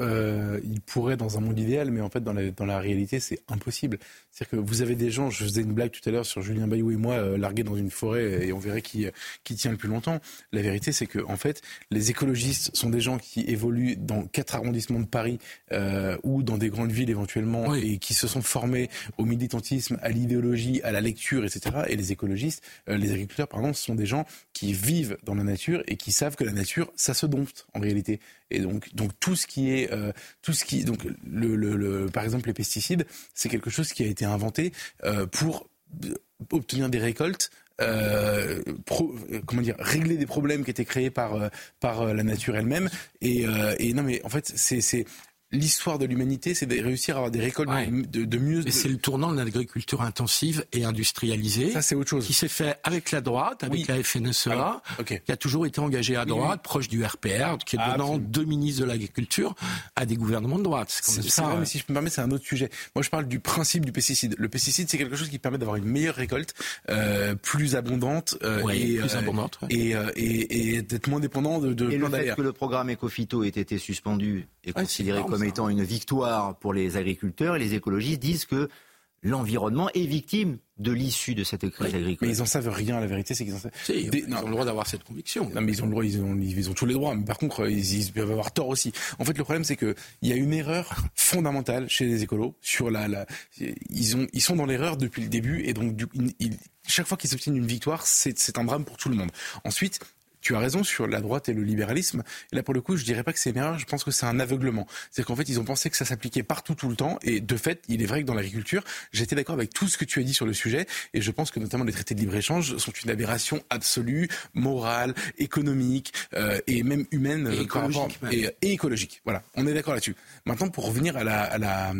Euh, il pourrait dans un monde idéal, mais en fait, dans la, dans la réalité, c'est impossible. C'est-à-dire que vous avez des gens, je faisais une blague tout à l'heure sur Julien Bayou et moi, euh, largués dans une forêt et on verrait qui, qui tient le plus longtemps. La vérité, c'est que, en fait, les écologistes sont des gens qui évoluent dans quatre arrondissements de Paris euh, ou dans des grandes villes éventuellement et qui se sont formés au militantisme, à l'idéologie, à la lecture, etc. Et les écologistes, les agriculteurs, pardon, ce sont des gens qui vivent dans la nature et qui savent que la nature, ça se dompte en réalité. Et donc, donc tout ce qui est, euh, tout ce qui, donc le, le, par exemple les pesticides, c'est quelque chose qui a été inventé euh, pour obtenir des récoltes euh, comment dire, régler des problèmes qui étaient créés par par la nature elle-même. Et, et non, mais en fait, c'est l'histoire de l'humanité, c'est de réussir à avoir des récoltes de, mieux. Mais c'est le tournant de l'agriculture intensive et industrialisée. Ça, c'est autre chose. Qui s'est fait avec la droite, avec la FNSEA, qui a toujours été engagé à droite, proche du RPR, qui est ah, donnant deux ministres de l'agriculture à des gouvernements de droite. C'est ça. mais si je me permets, c'est un autre sujet. Moi, je parle du principe du pesticide. Le pesticide, c'est quelque chose qui permet d'avoir une meilleure récolte, euh, plus abondante, euh, et, plus euh, abondante, et, et, d'être moins dépendant de, de et le fait que le programme Ecofito ait été suspendu et considéré comme comme étant une victoire pour les agriculteurs et les écologistes disent que l'environnement est victime de l'issue de cette crise agricole. Mais ils en savent rien, la vérité, c'est qu'ils en savent. ils ont le droit d'avoir cette conviction. Non, mais ils ont le droit, ils ont, ils ont tous les droits. Mais par contre, ils, peuvent avoir tort aussi. En fait, le problème, c'est que il y a une erreur fondamentale chez les écolos sur la, la ils ont, ils sont dans l'erreur depuis le début et donc du, chaque fois qu'ils obtiennent une victoire, c'est un drame pour tout le monde. Ensuite, tu as raison sur la droite et le libéralisme. Et là, pour le coup, je dirais pas que c'est une erreur, je pense que c'est un aveuglement. C'est qu'en fait, ils ont pensé que ça s'appliquait partout tout le temps. Et de fait, il est vrai que dans l'agriculture, j'étais d'accord avec tout ce que tu as dit sur le sujet. Et je pense que notamment les traités de libre-échange sont une aberration absolue, morale, économique euh, et même humaine. Et écologique. et, écologique. Voilà, on est d'accord là-dessus. Maintenant, pour revenir à la, à la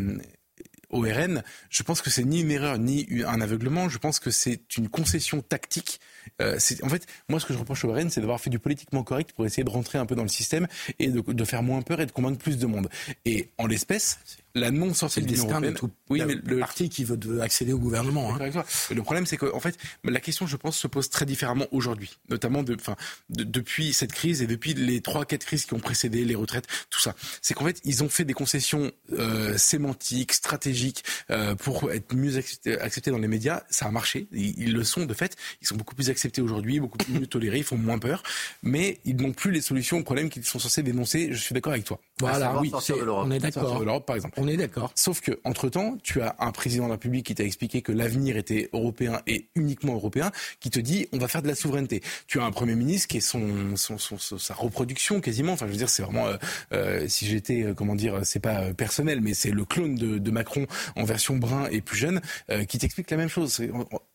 au RN, je pense que c'est ni une erreur ni un aveuglement. Je pense que c'est une concession tactique. Euh, en fait, moi, ce que je reproche au RN, c'est d'avoir fait du politiquement correct pour essayer de rentrer un peu dans le système et de, de faire moins peur et de convaincre plus de monde. Et en l'espèce, la non-sortie de l'Union européenne. oui, mais le parti qui veut accéder au gouvernement. Hein. Le problème, c'est qu'en fait, la question, je pense, se pose très différemment aujourd'hui, notamment de, enfin, depuis cette crise et depuis les trois, quatre crises qui ont précédé les retraites, tout ça. C'est qu'en fait, ils ont fait des concessions euh, sémantiques, stratégiques euh, pour être mieux acceptés, dans les médias. Ça a marché. Ils, le sont de fait. Ils sont beaucoup plus acceptés aujourd'hui, beaucoup plus mieux tolérés. Ils font moins peur, mais ils n'ont plus les solutions aux problèmes qu'ils sont censés dénoncer. Je suis d'accord avec toi. Voilà, oui, on est d'accord. L'Europe, par exemple. On est d'accord. Sauf que, entre temps, tu as un président de la République qui t'a expliqué que l'avenir était européen et uniquement européen, qui te dit on va faire de la souveraineté. Tu as un premier ministre qui est son, son, son, sa reproduction quasiment. Enfin, je veux dire, c'est vraiment, euh, euh si j'étais, euh, comment dire, c'est pas personnel, mais c'est le clone de, de, Macron en version brun et plus jeune, qui t'explique la même chose.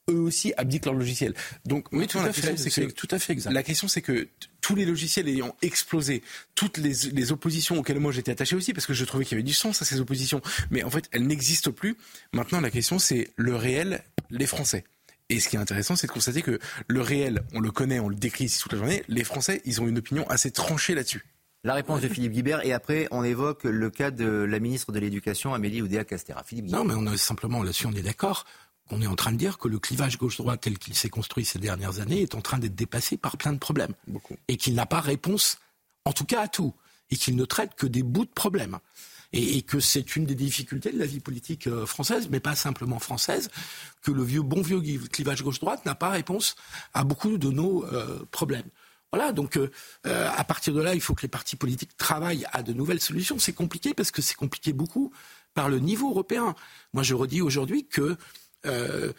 Eux aussi abdiquent leur logiciel. Donc, oui, tout, à fait, c'est tout à fait exact. La question, c'est que tous les logiciels ayant explosé, toutes les, les oppositions auxquelles moi j'étais attaché aussi, parce que je trouvais qu'il y avait du sens à ces oppositions, mais en fait elles n'existent plus. Maintenant la question c'est le réel, les Français. Et ce qui est intéressant, c'est de constater que le réel, on le connaît, on le décrit ici toute la journée, les Français, ils ont une opinion assez tranchée là-dessus. La réponse de Philippe Guibert et après on évoque le cas de la ministre de l'Éducation, Amélie Oudéa-Castera. Philippe Non, mais on a simplement là-dessus, on est d'accord. On est en train de dire que le clivage gauche-droite tel qu'il s'est construit ces dernières années est en train d'être dépassé par plein de problèmes. Beaucoup. Et qu'il n'a pas réponse, en tout cas à tout. Et qu'il ne traite que des bouts de problèmes. Et, que c'est une des difficultés de la vie politique euh, française, mais pas simplement française, que le vieux bon vieux clivage gauche-droite n'a pas réponse à beaucoup de nos euh, problèmes. Voilà, donc euh, à partir de là, il faut que les partis politiques travaillent à de nouvelles solutions. C'est compliqué parce que c'est compliqué beaucoup par le niveau européen. Moi, je redis aujourd'hui que euh,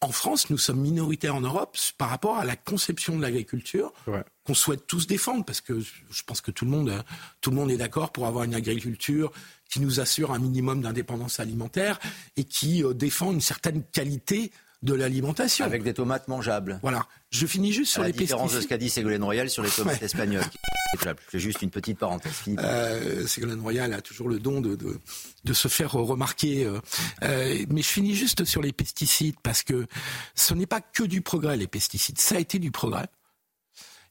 en France, nous sommes minoritaires en Europe par rapport à la conception de l'agriculture qu'on souhaite tous défendre, parce que je pense que tout le monde, tout le monde est d'accord pour avoir une agriculture qui nous assure un minimum d'indépendance alimentaire et qui euh, défend une certaine qualité de l'alimentation. Avec des tomates mangeables. Voilà. Je finis juste sur les pesticides. La différence de ce qu'a dit Ségolène Royal sur les tomates espagnoles. C'est juste une petite parenthèse. Euh, Ségolène Royal a toujours le don de, de, de se faire remarquer. Euh, euh, mais je finis juste sur les pesticides parce que ce n'est pas que du progrès, les pesticides. Ça a été du progrès.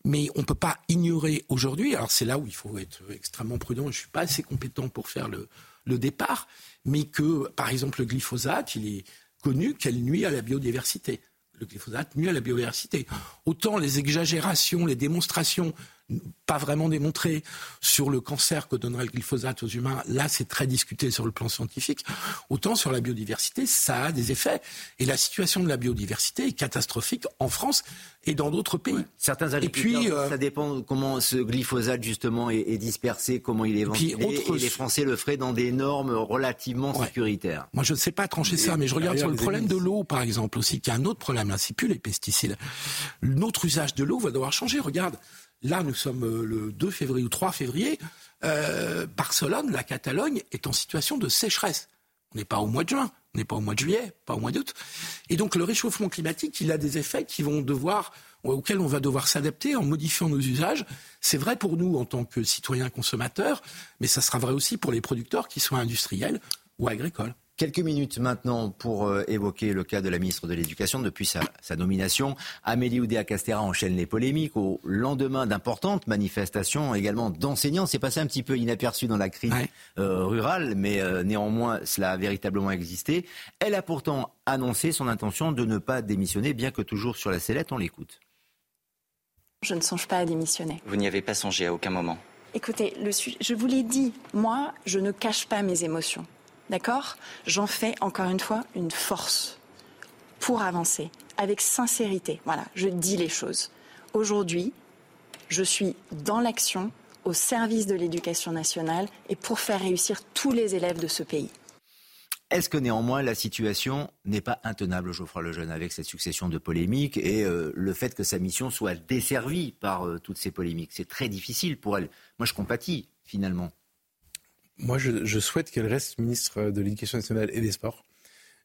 Mais on ne peut pas ignorer aujourd'hui, alors c'est là où il faut être extrêmement prudent, je ne suis pas assez compétent pour faire le, le départ, mais que, par exemple, le glyphosate, il est connu qu'elle nuit à la biodiversité. Le glyphosate nuit à la biodiversité. Autant les exagérations, les démonstrations pas vraiment démontrées sur le cancer que donnerait le glyphosate aux humains, là c'est très discuté sur le plan scientifique, autant sur la biodiversité, ça a des effets. Et la situation de la biodiversité est catastrophique en France et dans d'autres pays. Certains agriculteurs, et puis, euh, ça dépend comment ce glyphosate justement est, dispersé, comment il est ventilé, et, les Français le feraient dans des normes relativement sécuritaires. Moi, je ne sais pas trancher ça, mais je regarde sur le problème de l'eau, par exemple, aussi, qui a un autre problème là, c'est plus les pesticides. Notre usage de l'eau va devoir changer. Regarde, là, nous sommes euh, le 2 février ou 3 février. Euh, Barcelone, la Catalogne, est en situation de sécheresse. On n'est pas au mois de juin, on n'est pas au mois de juillet, pas au mois d'août. Et donc le réchauffement climatique, il a des effets qui vont devoir, auxquels on va devoir s'adapter en modifiant nos usages. C'est vrai pour nous en tant que citoyens consommateurs, mais ça sera vrai aussi pour les producteurs qui soient industriels ou agricoles. Quelques minutes maintenant pour euh, évoquer le cas de la ministre de l'Éducation. Depuis sa, nomination, Amélie Oudéa-Castera enchaîne les polémiques au lendemain d'importantes manifestations également d'enseignants. C'est passé un petit peu inaperçu dans la crise euh, rurale, mais euh, néanmoins, cela a véritablement existé. Elle a pourtant annoncé son intention de ne pas démissionner, bien que toujours sur la sellette, on l'écoute. Je ne songe pas à démissionner. Vous n'y avez pas songé à aucun moment Écoutez, le, je vous l'ai dit, moi, je ne cache pas mes émotions. D'accord? J'en fais encore une fois une force pour avancer avec sincérité. Voilà, je dis les choses. Aujourd'hui, je suis dans l'action au service de l'éducation nationale et pour faire réussir tous les élèves de ce pays. Est-ce que néanmoins la situation n'est pas intenable, Geoffroy Lejeune, avec cette succession de polémiques et euh, le fait que sa mission soit desservie par euh, toutes ces polémiques? C'est très difficile pour elle. Moi, je compatis finalement. Moi, je, souhaite qu'elle reste ministre de l'Éducation nationale et des Sports.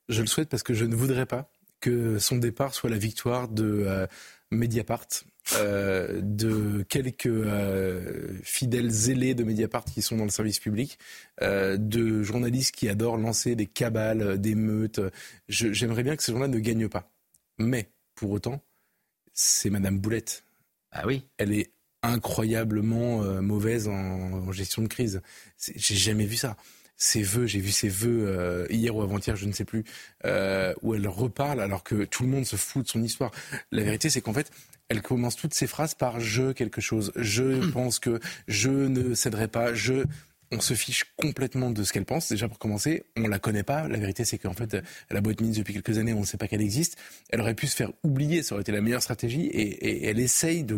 Je le souhaite parce que je ne voudrais pas que son départ soit la victoire de euh, Mediapart euh, de quelques euh, fidèles zélés de Mediapart qui sont dans le service public, de journalistes qui adorent lancer des cabales, des meutes. J'aimerais bien que ces gens-là ne gagnent pas. Mais, pour autant, c'est Madame Boulette. Ah oui. Elle est incroyablement mauvaise en, gestion de crise. J'ai jamais vu ça ses vœux, j'ai vu ses vœux hier ou avant-hier, je ne sais plus, où elle reparle alors que tout le monde se fout de son histoire. La vérité, c'est qu'en fait, elle commence toutes ses phrases par je quelque chose. Je pense que je ne céderai pas. Je on se fiche complètement de ce qu'elle pense. Déjà pour commencer, on la connaît pas. La vérité, c'est qu'en fait, elle a beau être ministre depuis quelques années, on ne sait pas qu'elle existe. Elle aurait pu se faire oublier, ça aurait été la meilleure stratégie. Et, elle essaye de,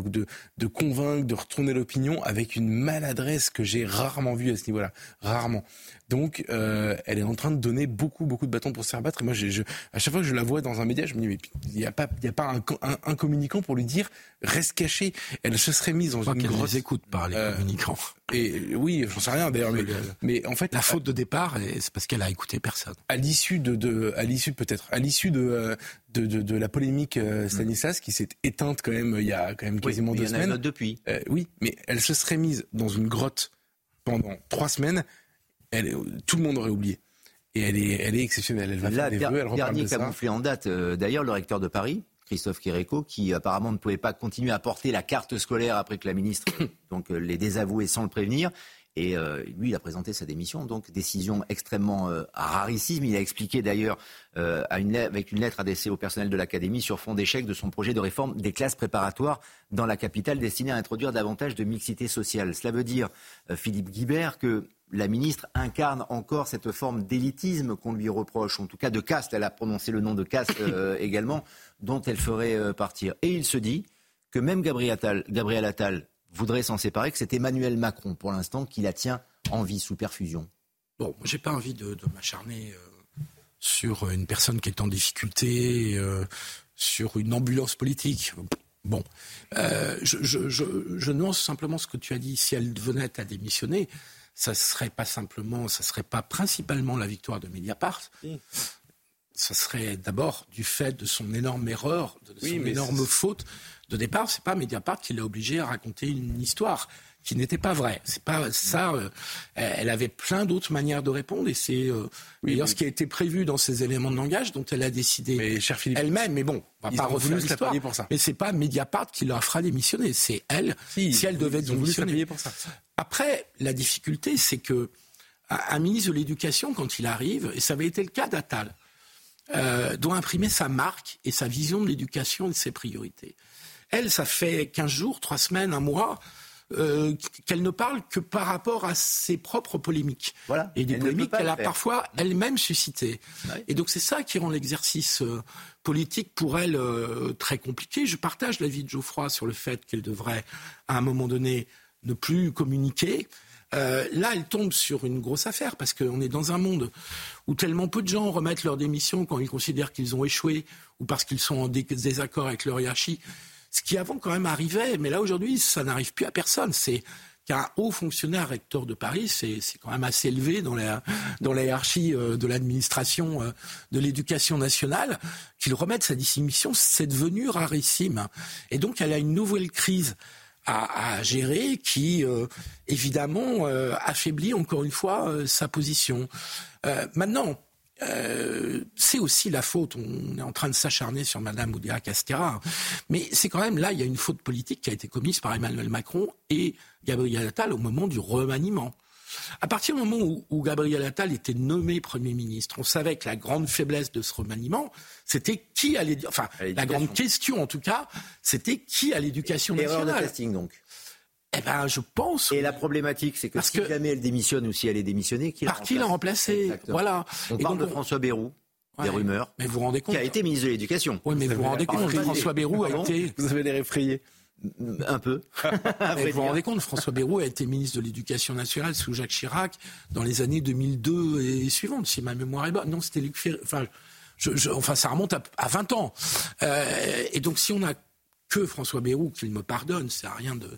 convaincre, de retourner l'opinion avec une maladresse que j'ai rarement vue à ce niveau-là, rarement. Donc, euh, elle est en train de donner beaucoup, beaucoup de bâtons pour se faire battre. Et moi, je, à chaque fois que je la vois dans un média, je me dis, mais il n'y a pas, il y a pas un, un, communicant pour lui dire, reste caché. Elle se serait mise dans une grosse... écoute par les euh, communicants. Et oui, j'en sais rien d'ailleurs, mais, mais en fait, la faute de départ, c'est parce qu'elle a écouté personne. À l'issue de, de, à l'issue peut-être, à l'issue de, euh, de, de, de, la polémique euh, Stanislas qui s'est éteinte quand même il y a quand même quasiment deux semaines. depuis. oui, mais elle se serait mise dans une grotte pendant trois semaines elle, tout le monde aurait oublié. Et elle est, elle est exceptionnelle. Elle va faire des vœux, elle dernier camouflé en date, euh, d'ailleurs, le recteur de Paris, Christophe Kéréco, qui apparemment ne pouvait pas continuer à porter la carte scolaire après que la ministre donc, euh, les désavoué sans le prévenir. Et euh, lui, il a présenté sa démission, donc décision extrêmement rarissime. Il a expliqué d'ailleurs avec une lettre adressée au personnel de l'Académie sur fond d'échec de son projet de réforme des classes préparatoires dans la capitale destiné à introduire davantage de mixité sociale. Cela veut dire, Philippe Guibert, que la ministre incarne encore cette forme d'élitisme qu'on lui reproche, en tout cas de caste, elle a prononcé le nom de caste euh, également, dont elle ferait euh, partir. Et il se dit que même Gabriel Attal, voudrait s'en séparer, que c'est Emmanuel Macron pour l'instant qui la tient en vie sous perfusion. Bon, j'ai pas envie de, m'acharner euh, sur une personne qui est en difficulté, sur une ambulance politique. Bon, je, je, nuance simplement ce que tu as dit. Si elle venait à démissionner, ça serait pas simplement, ça serait pas principalement la victoire de Mediapart. Ça serait d'abord du fait de son énorme erreur, de son énorme faute de départ. C'est pas Mediapart qui l'a obligé à raconter une histoire qui n'était pas vraie. C'est pas ça. Euh, elle avait plein d'autres manières de répondre et c'est euh, ce qui a été prévu dans ces éléments de langage dont elle a décidé elle-même. Mais bon, on va pas revenir l'histoire. Mais c'est pas Mediapart qui la fera démissionner. C'est elle. Si, elle devait démissionner. Pour ça. Après, la difficulté, c'est que un ministre de l'Éducation, quand il arrive, et ça avait été le cas d'Attal, euh, doit imprimer sa marque et sa vision de l'éducation et de ses priorités. Elle, ça fait 15 jours, 3 semaines, un mois, euh, qu'elle ne parle que par rapport à ses propres polémiques. Voilà. Et des polémiques qu'elle a parfois elle-même suscitées. Et donc c'est ça qui rend l'exercice euh, politique pour elle très compliqué. Je partage l'avis de Geoffroy sur le fait qu'elle devrait, à un moment donné, ne plus communiquer. Euh, là, elle tombe sur une grosse affaire parce qu'on est dans un monde où tellement peu de gens remettent leur démission quand ils considèrent qu'ils ont échoué ou parce qu'ils sont en désaccord avec leur hiérarchie. Ce qui avant quand même arrivait, mais là aujourd'hui, ça n'arrive plus à personne. C'est qu'un haut fonctionnaire recteur de Paris, c'est quand même assez élevé dans la, dans la hiérarchie euh, de l'administration euh, de l'éducation nationale, qu'il remette sa démission, c'est devenu rarissime. Et donc, elle a une nouvelle crise à, gérer qui, euh, évidemment, euh, affaiblit encore une fois euh, sa position. maintenant, c'est aussi la faute, on est en train de s'acharner sur Madame Oudéa Castéra, mais c'est quand même là, il y a une faute politique qui a été commise par Emmanuel Macron et Gabriel Attal au moment du remaniement. À partir du moment où, Gabriel Attal était nommé Premier ministre, on savait que la grande faiblesse de ce remaniement, c'était qui allait... Enfin, la grande question, en tout cas, c'était qui à l'éducation nationale. Erreur de casting, donc. Eh ben, je pense. Et la problématique, c'est que si jamais elle démissionne ou si elle est démissionnée, qui par qui l'a remplacé Voilà. On parle de François Bayrou. des rumeurs. Mais vous vous rendez compte Qui a été ministre de l'Éducation. Oui, mais vous vous rendez compte que François Bayrou a été. Vous avez les effrayés. Un peu. vous vous rendez compte, François Bayrou a été ministre de l'Éducation nationale sous Jacques Chirac dans les années 2002 et suivantes, si ma mémoire est bonne. Non, c'était Luc Ferry. Enfin, enfin ça remonte à, 20 ans. Euh, et donc, si on a que François Bayrou, qu'il me pardonne, c'est rien de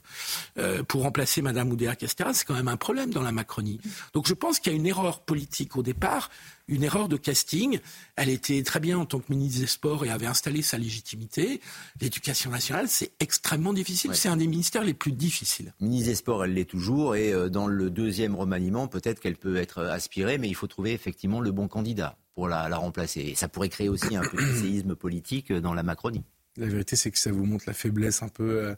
euh, pour remplacer Madame Oudéa Castéra, c'est quand même un problème dans la Macronie. Donc je pense qu'il y a une erreur politique au départ, une erreur de casting. Elle était très bien en tant que ministre des Sports et avait installé sa légitimité. L'éducation nationale, c'est extrêmement difficile. C'est un des ministères les plus difficiles. Ministre des Sports, elle l'est toujours. Et euh, dans le deuxième remaniement, peut-être qu'elle peut être aspirée, mais il faut trouver effectivement le bon candidat pour la, la remplacer. Et ça pourrait créer aussi un petit séisme politique dans la Macronie. La vérité, c'est que ça vous montre la faiblesse un peu.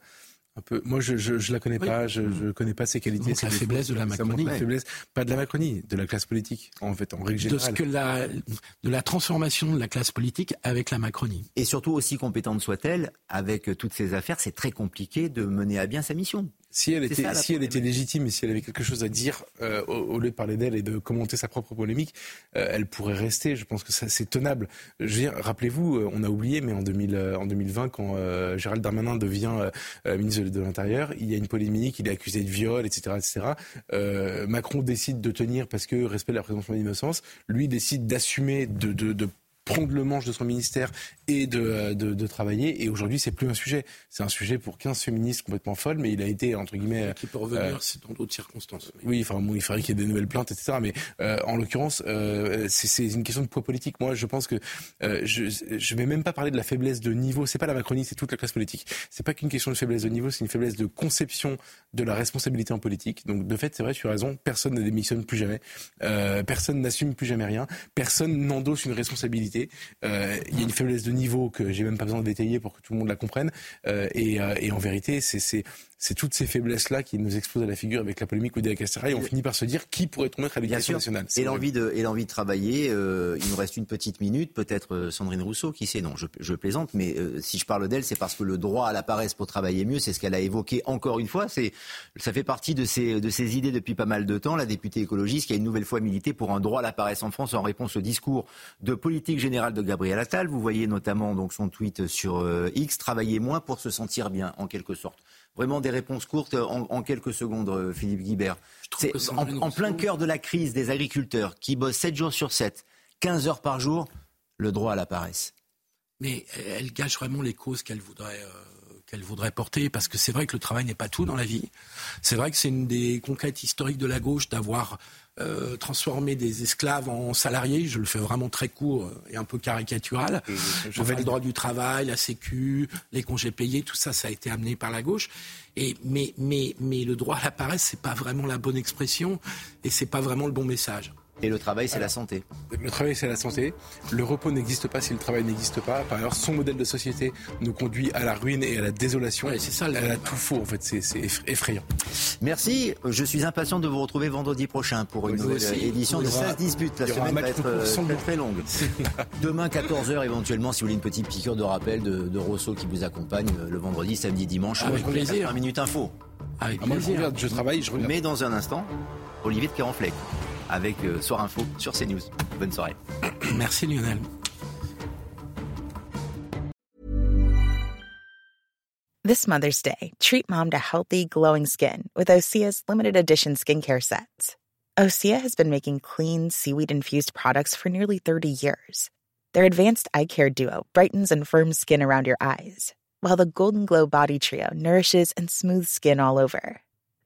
Euh, un peu. Moi, je, je, je la connais pas, je, je connais pas ses qualités. la faiblesse de la Macronie. La faiblesse, pas de la Macronie, de la classe politique, en fait, en règle générale. De, ce que la, de la transformation de la classe politique avec la Macronie. Et surtout, aussi compétente soit-elle, avec toutes ces affaires, c'est très compliqué de mener à bien sa mission. Si elle, était, si elle était légitime et si elle avait quelque chose à dire, euh, au, lieu de parler d'elle et de commenter sa propre polémique, euh, elle pourrait rester. Je pense que ça, c'est tenable. Rappelez-vous, euh, on a oublié, mais en, 2000, en 2020, quand Gérald Darmanin devient ministre de l'Intérieur, il y a une polémique, il est accusé de viol, etc. etc. Macron décide de tenir parce que respect de la présomption d'innocence. Lui décide d'assumer, de, de prendre le manche de son ministère et de, euh, de, de travailler. Et aujourd'hui, c'est plus un sujet. C'est un sujet pour 15 féministes complètement folles, mais il a été, entre guillemets... Qui peut revenir, euh, c'est dans d'autres circonstances. Oui, enfin, bon, il faudrait qu'il y ait des nouvelles plaintes, etc. Mais euh, en l'occurrence, euh, c'est une question de poids politique. Moi, je pense que euh, je ne vais même pas parler de la faiblesse de niveau. C'est pas la Macronie, c'est toute la classe politique. C'est pas qu'une question de faiblesse de niveau, c'est une faiblesse de conception de la responsabilité en politique. Donc, de fait, c'est vrai, tu as raison, personne ne démissionne plus jamais. personne n'assume plus jamais rien. Personne n'endosse une responsabilité. Euh, il y a une faiblesse de niveau que j'ai même pas besoin de détailler pour que tout le monde la comprenne. Euh, et, euh, et, en vérité, c'est c'est toutes ces faiblesses-là qui nous explosent à la figure avec la polémique Oudéa Castera et on finit par se dire qui pourrait tomber à l'éducation nationale. Et l'envie de, et l'envie de travailler, euh, il nous reste une petite minute, peut-être euh, Sandrine Rousseau, qui sait, non, je, je plaisante, mais euh, si je parle d'elle, c'est parce que le droit à la paresse pour travailler mieux, c'est ce qu'elle a évoqué encore une fois, c'est, ça fait partie de ses, de ses idées depuis pas mal de temps, la députée écologiste qui a une nouvelle fois milité pour un droit à la paresse en France en réponse au discours de politique générale de Gabriel Attal. Vous voyez notamment donc son tweet sur X, travailler moins pour se sentir bien, en quelque sorte vraiment des réponses courtes en, quelques secondes, euh, Philippe Guibert. C'est en, plein cœur de la crise des agriculteurs qui bossent 7 jours sur 7, 15 heures par jour, le droit à la paresse. Mais elle gâche vraiment les causes qu'elle voudrait. Euh, qu'elle voudrait porter, parce que c'est vrai que le travail n'est pas tout dans la vie. C'est vrai que c'est une des conquêtes historiques de la gauche d'avoir euh, transformé des esclaves en salariés. Je le fais vraiment très court et un peu caricatural. Je le droit du travail, la sécu, les congés payés, tout ça, ça a été amené par la gauche. Et, mais, mais, mais le droit à la paresse, c'est pas vraiment la bonne expression et c'est pas vraiment le bon message. Et le travail, c'est la santé. Le travail, c'est la santé. Le repos n'existe pas si le travail n'existe pas. Par ailleurs, son modèle de société nous conduit à la ruine et à la désolation. c'est ça. Elle a tout faux, en fait. C'est effrayant. Merci. Je suis impatient de vous retrouver vendredi prochain pour une nouvelle édition de 16 disputes. La semaine va être euh, très longue. Demain, 14h, éventuellement, si vous voulez une petite piqûre de rappel de, de Rousseau qui vous accompagne euh, le vendredi, samedi, dimanche. Avec plaisir. Un minute info. Avec ah, plaisir. je, travaille, je regarde. Mais dans un instant, Olivier de Carenfleck. Avec euh, Soir Info sur CNews. Bonne soirée. Merci Lionel. This Mother's Day, treat mom to healthy, glowing skin with Osea's limited edition skincare sets. Osea has been making clean, seaweed infused products for nearly 30 years. Their advanced eye care duo brightens and firms skin around your eyes, while the Golden Glow Body Trio nourishes and smooths skin all over.